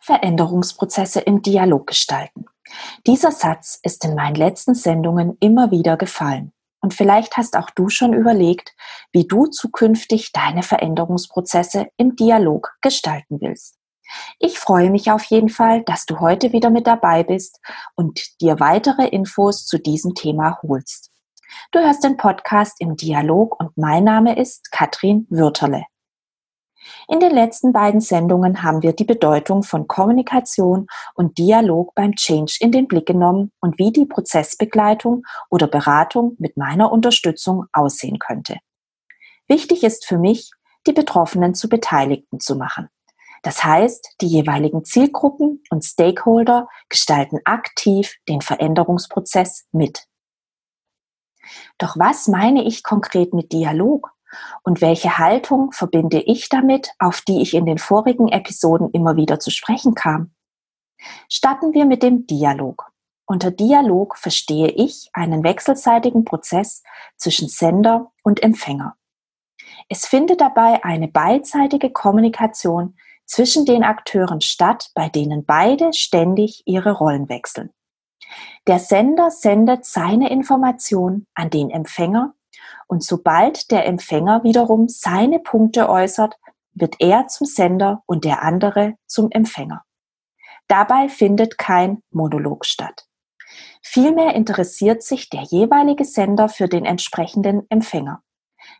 Veränderungsprozesse im Dialog gestalten. Dieser Satz ist in meinen letzten Sendungen immer wieder gefallen. Und vielleicht hast auch du schon überlegt, wie du zukünftig deine Veränderungsprozesse im Dialog gestalten willst. Ich freue mich auf jeden Fall, dass du heute wieder mit dabei bist und dir weitere Infos zu diesem Thema holst. Du hörst den Podcast im Dialog und mein Name ist Katrin Würterle. In den letzten beiden Sendungen haben wir die Bedeutung von Kommunikation und Dialog beim Change in den Blick genommen und wie die Prozessbegleitung oder Beratung mit meiner Unterstützung aussehen könnte. Wichtig ist für mich, die Betroffenen zu Beteiligten zu machen. Das heißt, die jeweiligen Zielgruppen und Stakeholder gestalten aktiv den Veränderungsprozess mit. Doch was meine ich konkret mit Dialog? Und welche Haltung verbinde ich damit, auf die ich in den vorigen Episoden immer wieder zu sprechen kam? Starten wir mit dem Dialog. Unter Dialog verstehe ich einen wechselseitigen Prozess zwischen Sender und Empfänger. Es findet dabei eine beidseitige Kommunikation zwischen den Akteuren statt, bei denen beide ständig ihre Rollen wechseln. Der Sender sendet seine Information an den Empfänger und sobald der Empfänger wiederum seine Punkte äußert, wird er zum Sender und der andere zum Empfänger. Dabei findet kein Monolog statt. Vielmehr interessiert sich der jeweilige Sender für den entsprechenden Empfänger.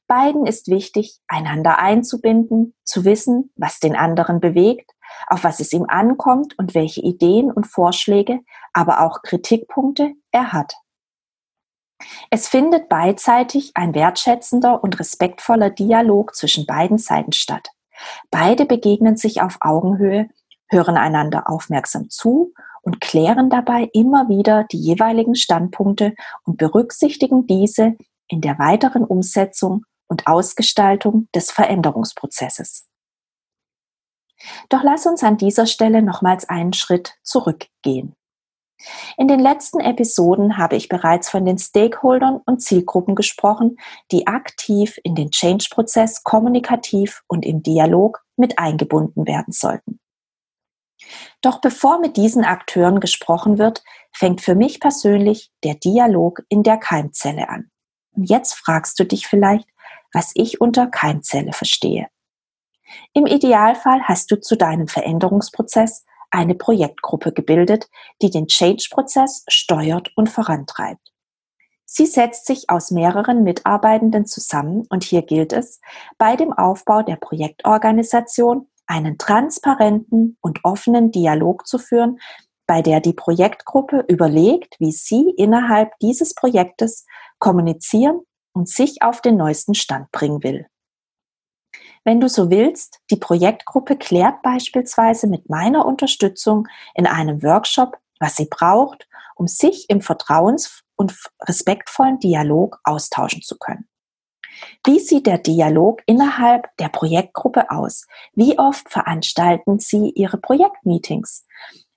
Beiden ist wichtig, einander einzubinden, zu wissen, was den anderen bewegt, auf was es ihm ankommt und welche Ideen und Vorschläge, aber auch Kritikpunkte er hat. Es findet beidseitig ein wertschätzender und respektvoller Dialog zwischen beiden Seiten statt. Beide begegnen sich auf Augenhöhe, hören einander aufmerksam zu und klären dabei immer wieder die jeweiligen Standpunkte und berücksichtigen diese in der weiteren Umsetzung und Ausgestaltung des Veränderungsprozesses. Doch lass uns an dieser Stelle nochmals einen Schritt zurückgehen. In den letzten Episoden habe ich bereits von den Stakeholdern und Zielgruppen gesprochen, die aktiv in den Change-Prozess kommunikativ und im Dialog mit eingebunden werden sollten. Doch bevor mit diesen Akteuren gesprochen wird, fängt für mich persönlich der Dialog in der Keimzelle an. Und jetzt fragst du dich vielleicht, was ich unter Keimzelle verstehe. Im Idealfall hast du zu deinem Veränderungsprozess eine Projektgruppe gebildet, die den Change-Prozess steuert und vorantreibt. Sie setzt sich aus mehreren Mitarbeitenden zusammen und hier gilt es, bei dem Aufbau der Projektorganisation einen transparenten und offenen Dialog zu führen, bei der die Projektgruppe überlegt, wie sie innerhalb dieses Projektes kommunizieren und sich auf den neuesten Stand bringen will. Wenn du so willst, die Projektgruppe klärt beispielsweise mit meiner Unterstützung in einem Workshop, was sie braucht, um sich im vertrauens- und respektvollen Dialog austauschen zu können. Wie sieht der Dialog innerhalb der Projektgruppe aus? Wie oft veranstalten Sie Ihre Projektmeetings?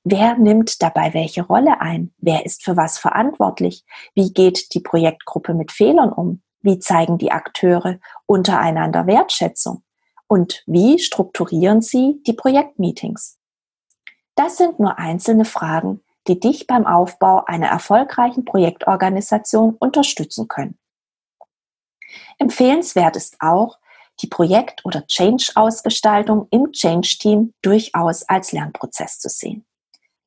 Wer nimmt dabei welche Rolle ein? Wer ist für was verantwortlich? Wie geht die Projektgruppe mit Fehlern um? Wie zeigen die Akteure untereinander Wertschätzung? Und wie strukturieren sie die Projektmeetings? Das sind nur einzelne Fragen, die dich beim Aufbau einer erfolgreichen Projektorganisation unterstützen können. Empfehlenswert ist auch, die Projekt- oder Change-Ausgestaltung im Change-Team durchaus als Lernprozess zu sehen.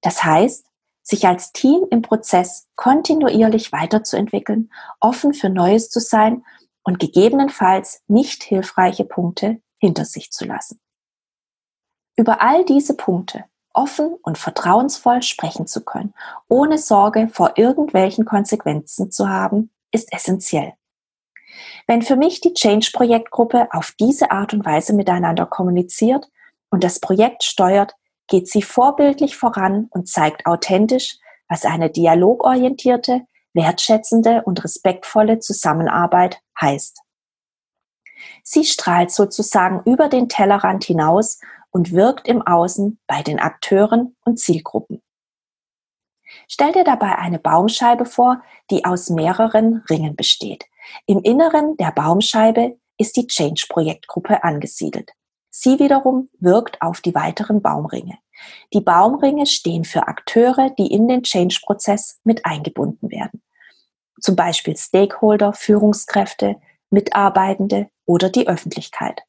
Das heißt, sich als Team im Prozess kontinuierlich weiterzuentwickeln, offen für Neues zu sein und gegebenenfalls nicht hilfreiche Punkte hinter sich zu lassen. Über all diese Punkte offen und vertrauensvoll sprechen zu können, ohne Sorge vor irgendwelchen Konsequenzen zu haben, ist essentiell. Wenn für mich die Change-Projektgruppe auf diese Art und Weise miteinander kommuniziert und das Projekt steuert, geht sie vorbildlich voran und zeigt authentisch, was eine dialogorientierte, wertschätzende und respektvolle Zusammenarbeit heißt. Sie strahlt sozusagen über den Tellerrand hinaus und wirkt im Außen bei den Akteuren und Zielgruppen. Stell dir dabei eine Baumscheibe vor, die aus mehreren Ringen besteht. Im Inneren der Baumscheibe ist die Change-Projektgruppe angesiedelt. Sie wiederum wirkt auf die weiteren Baumringe. Die Baumringe stehen für Akteure, die in den Change-Prozess mit eingebunden werden. Zum Beispiel Stakeholder, Führungskräfte, Mitarbeitende oder die Öffentlichkeit.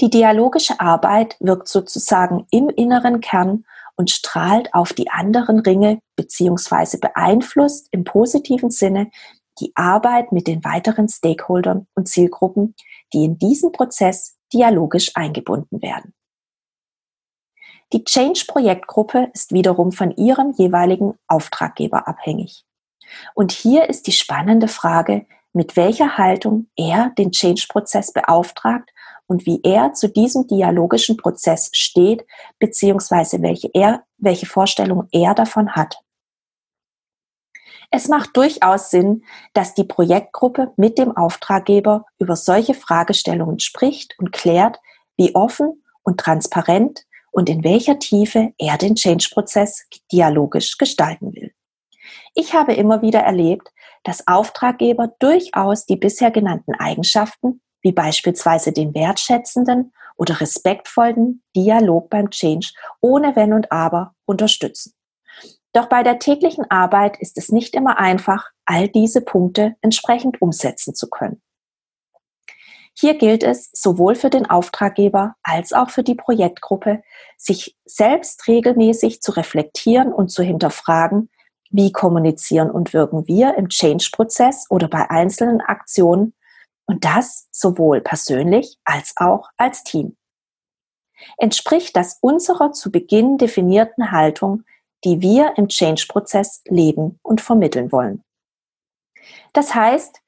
Die dialogische Arbeit wirkt sozusagen im inneren Kern und strahlt auf die anderen Ringe bzw. beeinflusst im positiven Sinne die Arbeit mit den weiteren Stakeholdern und Zielgruppen, die in diesen Prozess dialogisch eingebunden werden. Die Change-Projektgruppe ist wiederum von ihrem jeweiligen Auftraggeber abhängig. Und hier ist die spannende Frage, mit welcher Haltung er den Change-Prozess beauftragt und wie er zu diesem dialogischen Prozess steht, beziehungsweise welche, er, welche Vorstellung er davon hat. Es macht durchaus Sinn, dass die Projektgruppe mit dem Auftraggeber über solche Fragestellungen spricht und klärt, wie offen und transparent und in welcher Tiefe er den Change-Prozess dialogisch gestalten will. Ich habe immer wieder erlebt, dass Auftraggeber durchaus die bisher genannten Eigenschaften, wie beispielsweise den wertschätzenden oder respektvollen Dialog beim Change ohne Wenn und Aber unterstützen. Doch bei der täglichen Arbeit ist es nicht immer einfach, all diese Punkte entsprechend umsetzen zu können. Hier gilt es sowohl für den Auftraggeber als auch für die Projektgruppe, sich selbst regelmäßig zu reflektieren und zu hinterfragen, wie kommunizieren und wirken wir im Change-Prozess oder bei einzelnen Aktionen und das sowohl persönlich als auch als Team. Entspricht das unserer zu Beginn definierten Haltung, die wir im Change-Prozess leben und vermitteln wollen? Das heißt,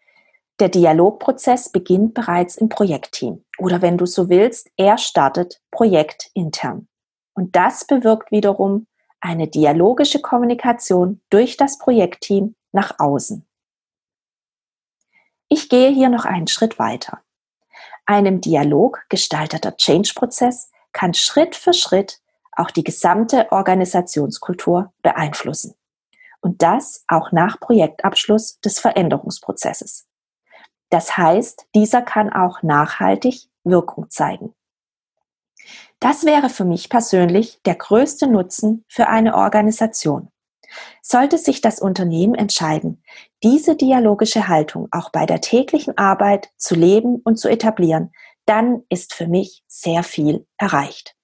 der Dialogprozess beginnt bereits im Projektteam oder wenn du so willst, er startet projektintern. Und das bewirkt wiederum eine dialogische Kommunikation durch das Projektteam nach außen. Ich gehe hier noch einen Schritt weiter. Einem Dialog gestalteter Change-Prozess kann Schritt für Schritt auch die gesamte Organisationskultur beeinflussen. Und das auch nach Projektabschluss des Veränderungsprozesses. Das heißt, dieser kann auch nachhaltig Wirkung zeigen. Das wäre für mich persönlich der größte Nutzen für eine Organisation. Sollte sich das Unternehmen entscheiden, diese dialogische Haltung auch bei der täglichen Arbeit zu leben und zu etablieren, dann ist für mich sehr viel erreicht.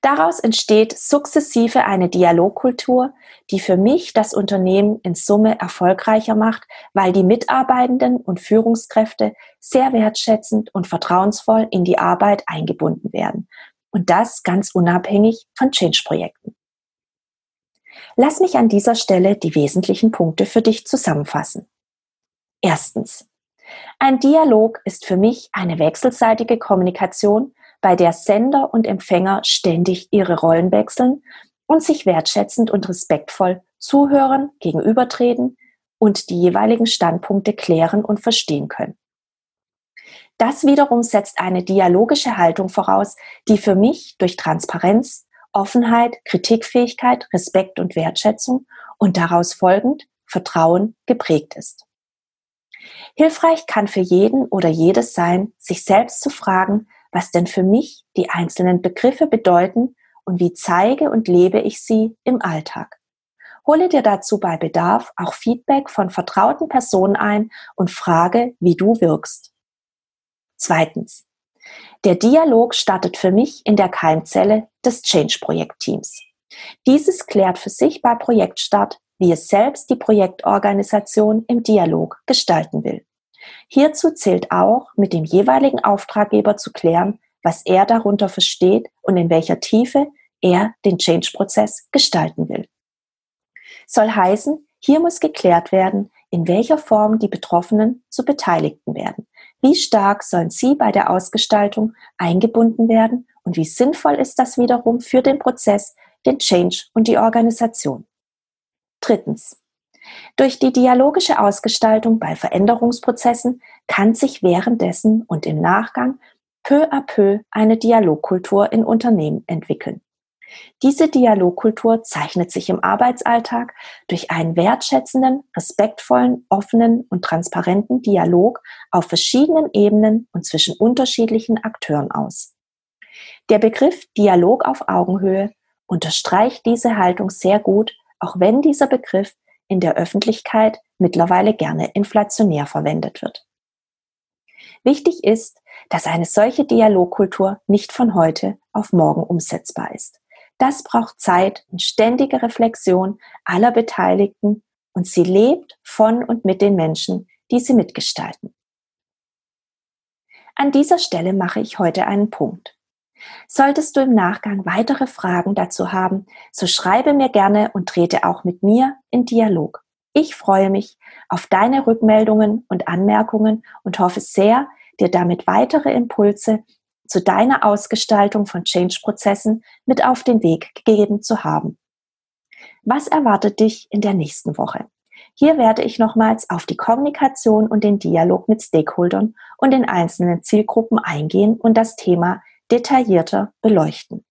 Daraus entsteht sukzessive eine Dialogkultur, die für mich das Unternehmen in Summe erfolgreicher macht, weil die Mitarbeitenden und Führungskräfte sehr wertschätzend und vertrauensvoll in die Arbeit eingebunden werden. Und das ganz unabhängig von Change-Projekten. Lass mich an dieser Stelle die wesentlichen Punkte für dich zusammenfassen. Erstens. Ein Dialog ist für mich eine wechselseitige Kommunikation bei der Sender und Empfänger ständig ihre Rollen wechseln und sich wertschätzend und respektvoll zuhören, gegenübertreten und die jeweiligen Standpunkte klären und verstehen können. Das wiederum setzt eine dialogische Haltung voraus, die für mich durch Transparenz, Offenheit, Kritikfähigkeit, Respekt und Wertschätzung und daraus folgend Vertrauen geprägt ist. Hilfreich kann für jeden oder jedes sein, sich selbst zu fragen, was denn für mich die einzelnen Begriffe bedeuten und wie zeige und lebe ich sie im Alltag. Hole dir dazu bei Bedarf auch Feedback von vertrauten Personen ein und frage, wie du wirkst. Zweitens. Der Dialog startet für mich in der Keimzelle des Change-Projekt-Teams. Dieses klärt für sich bei Projektstart, wie es selbst die Projektorganisation im Dialog gestalten will. Hierzu zählt auch, mit dem jeweiligen Auftraggeber zu klären, was er darunter versteht und in welcher Tiefe er den Change-Prozess gestalten will. Soll heißen, hier muss geklärt werden, in welcher Form die Betroffenen zu Beteiligten werden. Wie stark sollen sie bei der Ausgestaltung eingebunden werden und wie sinnvoll ist das wiederum für den Prozess, den Change und die Organisation. Drittens. Durch die dialogische Ausgestaltung bei Veränderungsprozessen kann sich währenddessen und im Nachgang peu à peu eine Dialogkultur in Unternehmen entwickeln. Diese Dialogkultur zeichnet sich im Arbeitsalltag durch einen wertschätzenden, respektvollen, offenen und transparenten Dialog auf verschiedenen Ebenen und zwischen unterschiedlichen Akteuren aus. Der Begriff Dialog auf Augenhöhe unterstreicht diese Haltung sehr gut, auch wenn dieser Begriff in der Öffentlichkeit mittlerweile gerne inflationär verwendet wird. Wichtig ist, dass eine solche Dialogkultur nicht von heute auf morgen umsetzbar ist. Das braucht Zeit und ständige Reflexion aller Beteiligten und sie lebt von und mit den Menschen, die sie mitgestalten. An dieser Stelle mache ich heute einen Punkt. Solltest du im Nachgang weitere Fragen dazu haben, so schreibe mir gerne und trete auch mit mir in Dialog. Ich freue mich auf deine Rückmeldungen und Anmerkungen und hoffe sehr, dir damit weitere Impulse zu deiner Ausgestaltung von Change-Prozessen mit auf den Weg gegeben zu haben. Was erwartet dich in der nächsten Woche? Hier werde ich nochmals auf die Kommunikation und den Dialog mit Stakeholdern und den einzelnen Zielgruppen eingehen und das Thema detaillierter beleuchten.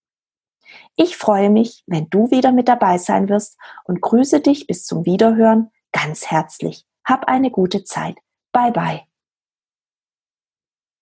Ich freue mich, wenn du wieder mit dabei sein wirst und grüße dich bis zum Wiederhören ganz herzlich. Hab eine gute Zeit. Bye bye.